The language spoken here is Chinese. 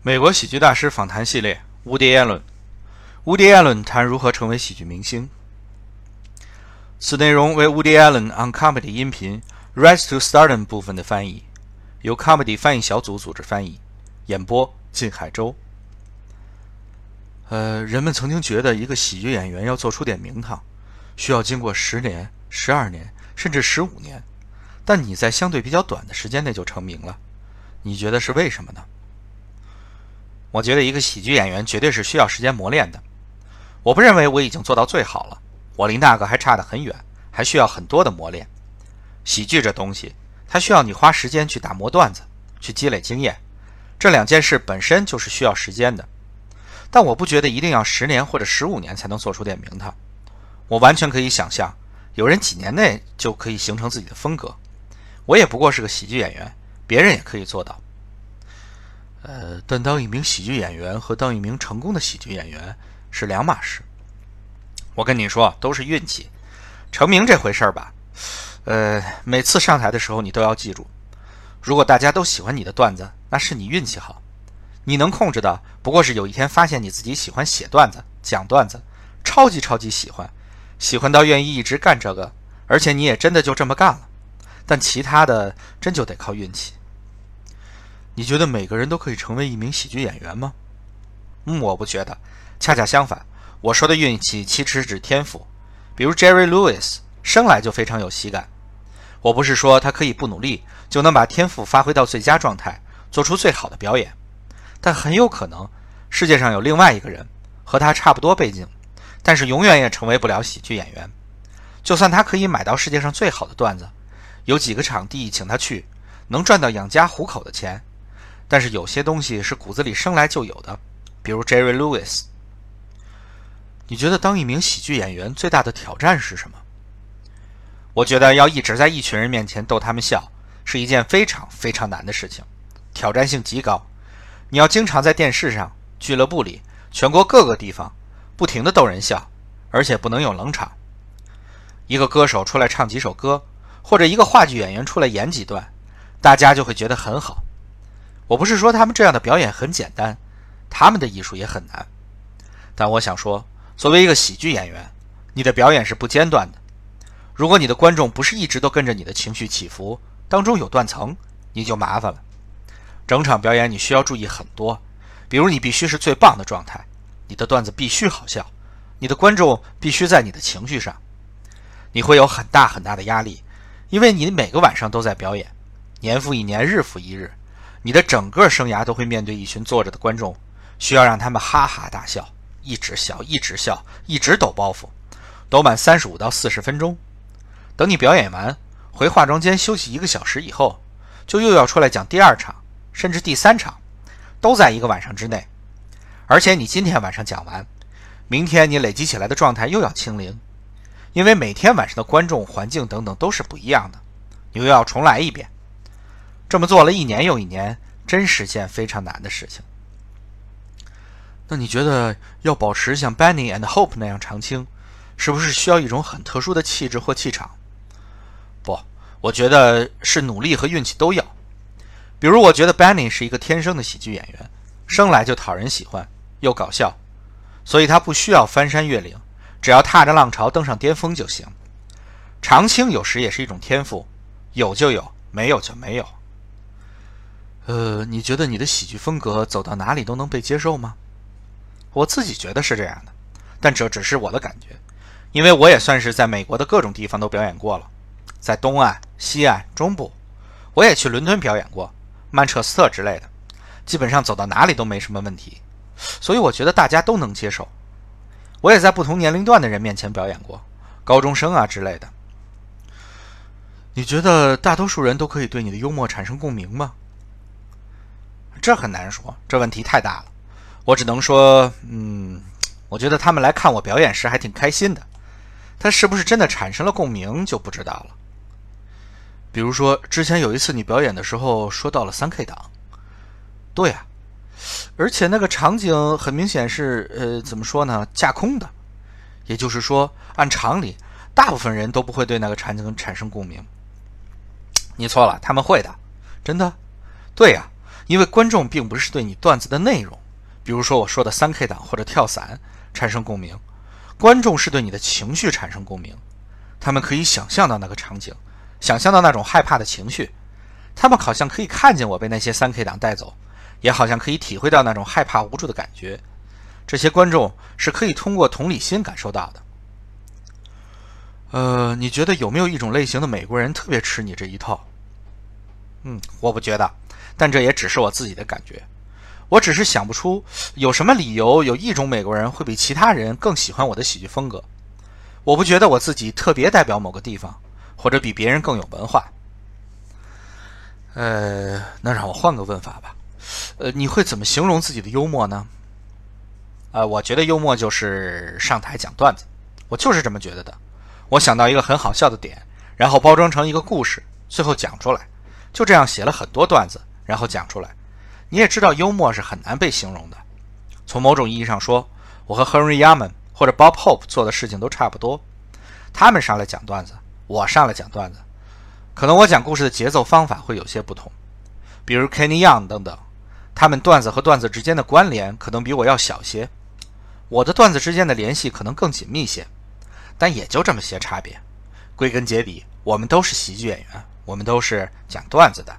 美国喜剧大师访谈系列，乌迪·艾伦。乌迪·艾伦谈如何成为喜剧明星。此内容为乌迪·艾伦 on comedy 音频 Rise to Stardom 部分的翻译，由 comedy 翻译小组组织翻译，演播靳海洲。呃，人们曾经觉得一个喜剧演员要做出点名堂，需要经过十年、十二年，甚至十五年，但你在相对比较短的时间内就成名了，你觉得是为什么呢？我觉得一个喜剧演员绝对是需要时间磨练的。我不认为我已经做到最好了，我离那个还差得很远，还需要很多的磨练。喜剧这东西，它需要你花时间去打磨段子，去积累经验，这两件事本身就是需要时间的。但我不觉得一定要十年或者十五年才能做出点名堂。我完全可以想象，有人几年内就可以形成自己的风格。我也不过是个喜剧演员，别人也可以做到。呃，但当一名喜剧演员和当一名成功的喜剧演员是两码事。我跟你说，都是运气。成名这回事儿吧，呃，每次上台的时候，你都要记住，如果大家都喜欢你的段子，那是你运气好。你能控制的，不过是有一天发现你自己喜欢写段子、讲段子，超级超级喜欢，喜欢到愿意一直干这个，而且你也真的就这么干了。但其他的，真就得靠运气。你觉得每个人都可以成为一名喜剧演员吗？嗯，我不觉得，恰恰相反，我说的运气其实指天赋。比如 Jerry Lewis 生来就非常有喜感。我不是说他可以不努力就能把天赋发挥到最佳状态，做出最好的表演，但很有可能世界上有另外一个人和他差不多背景，但是永远也成为不了喜剧演员。就算他可以买到世界上最好的段子，有几个场地请他去，能赚到养家糊口的钱。但是有些东西是骨子里生来就有的，比如 Jerry Lewis。你觉得当一名喜剧演员最大的挑战是什么？我觉得要一直在一群人面前逗他们笑，是一件非常非常难的事情，挑战性极高。你要经常在电视上、俱乐部里、全国各个地方不停地逗人笑，而且不能有冷场。一个歌手出来唱几首歌，或者一个话剧演员出来演几段，大家就会觉得很好。我不是说他们这样的表演很简单，他们的艺术也很难。但我想说，作为一个喜剧演员，你的表演是不间断的。如果你的观众不是一直都跟着你的情绪起伏，当中有断层，你就麻烦了。整场表演你需要注意很多，比如你必须是最棒的状态，你的段子必须好笑，你的观众必须在你的情绪上。你会有很大很大的压力，因为你每个晚上都在表演，年复一年，日复一日。你的整个生涯都会面对一群坐着的观众，需要让他们哈哈大笑，一直笑，一直笑，一直抖包袱，抖满三十五到四十分钟。等你表演完，回化妆间休息一个小时以后，就又要出来讲第二场，甚至第三场，都在一个晚上之内。而且你今天晚上讲完，明天你累积起来的状态又要清零，因为每天晚上的观众、环境等等都是不一样的，你又要重来一遍。这么做了一年又一年，真是件非常难的事情。那你觉得要保持像 Benny and Hope 那样长青，是不是需要一种很特殊的气质或气场？不，我觉得是努力和运气都要。比如，我觉得 Benny 是一个天生的喜剧演员，生来就讨人喜欢又搞笑，所以他不需要翻山越岭，只要踏着浪潮登上巅峰就行。长青有时也是一种天赋，有就有，没有就没有。呃，你觉得你的喜剧风格走到哪里都能被接受吗？我自己觉得是这样的，但这只是我的感觉，因为我也算是在美国的各种地方都表演过了，在东岸、西岸、中部，我也去伦敦表演过，曼彻斯特之类的，基本上走到哪里都没什么问题，所以我觉得大家都能接受。我也在不同年龄段的人面前表演过，高中生啊之类的。你觉得大多数人都可以对你的幽默产生共鸣吗？这很难说，这问题太大了。我只能说，嗯，我觉得他们来看我表演时还挺开心的。他是不是真的产生了共鸣就不知道了。比如说，之前有一次你表演的时候说到了三 K 党，对啊，而且那个场景很明显是，呃，怎么说呢，架空的。也就是说，按常理，大部分人都不会对那个场景产生共鸣。你错了，他们会的，真的，对呀。因为观众并不是对你段子的内容，比如说我说的三 K 党或者跳伞产生共鸣，观众是对你的情绪产生共鸣，他们可以想象到那个场景，想象到那种害怕的情绪，他们好像可以看见我被那些三 K 党带走，也好像可以体会到那种害怕无助的感觉。这些观众是可以通过同理心感受到的。呃，你觉得有没有一种类型的美国人特别吃你这一套？嗯，我不觉得，但这也只是我自己的感觉。我只是想不出有什么理由，有一种美国人会比其他人更喜欢我的喜剧风格。我不觉得我自己特别代表某个地方，或者比别人更有文化。呃，那让我换个问法吧。呃，你会怎么形容自己的幽默呢？呃，我觉得幽默就是上台讲段子，我就是这么觉得的。我想到一个很好笑的点，然后包装成一个故事，最后讲出来，就这样写了很多段子，然后讲出来。你也知道，幽默是很难被形容的。从某种意义上说，我和 Henry Yaman 或者 Bob Hope 做的事情都差不多。他们上来讲段子，我上来讲段子，可能我讲故事的节奏方法会有些不同，比如 Kenny Young 等等，他们段子和段子之间的关联可能比我要小些。我的段子之间的联系可能更紧密些，但也就这么些差别。归根结底，我们都是喜剧演员，我们都是讲段子的。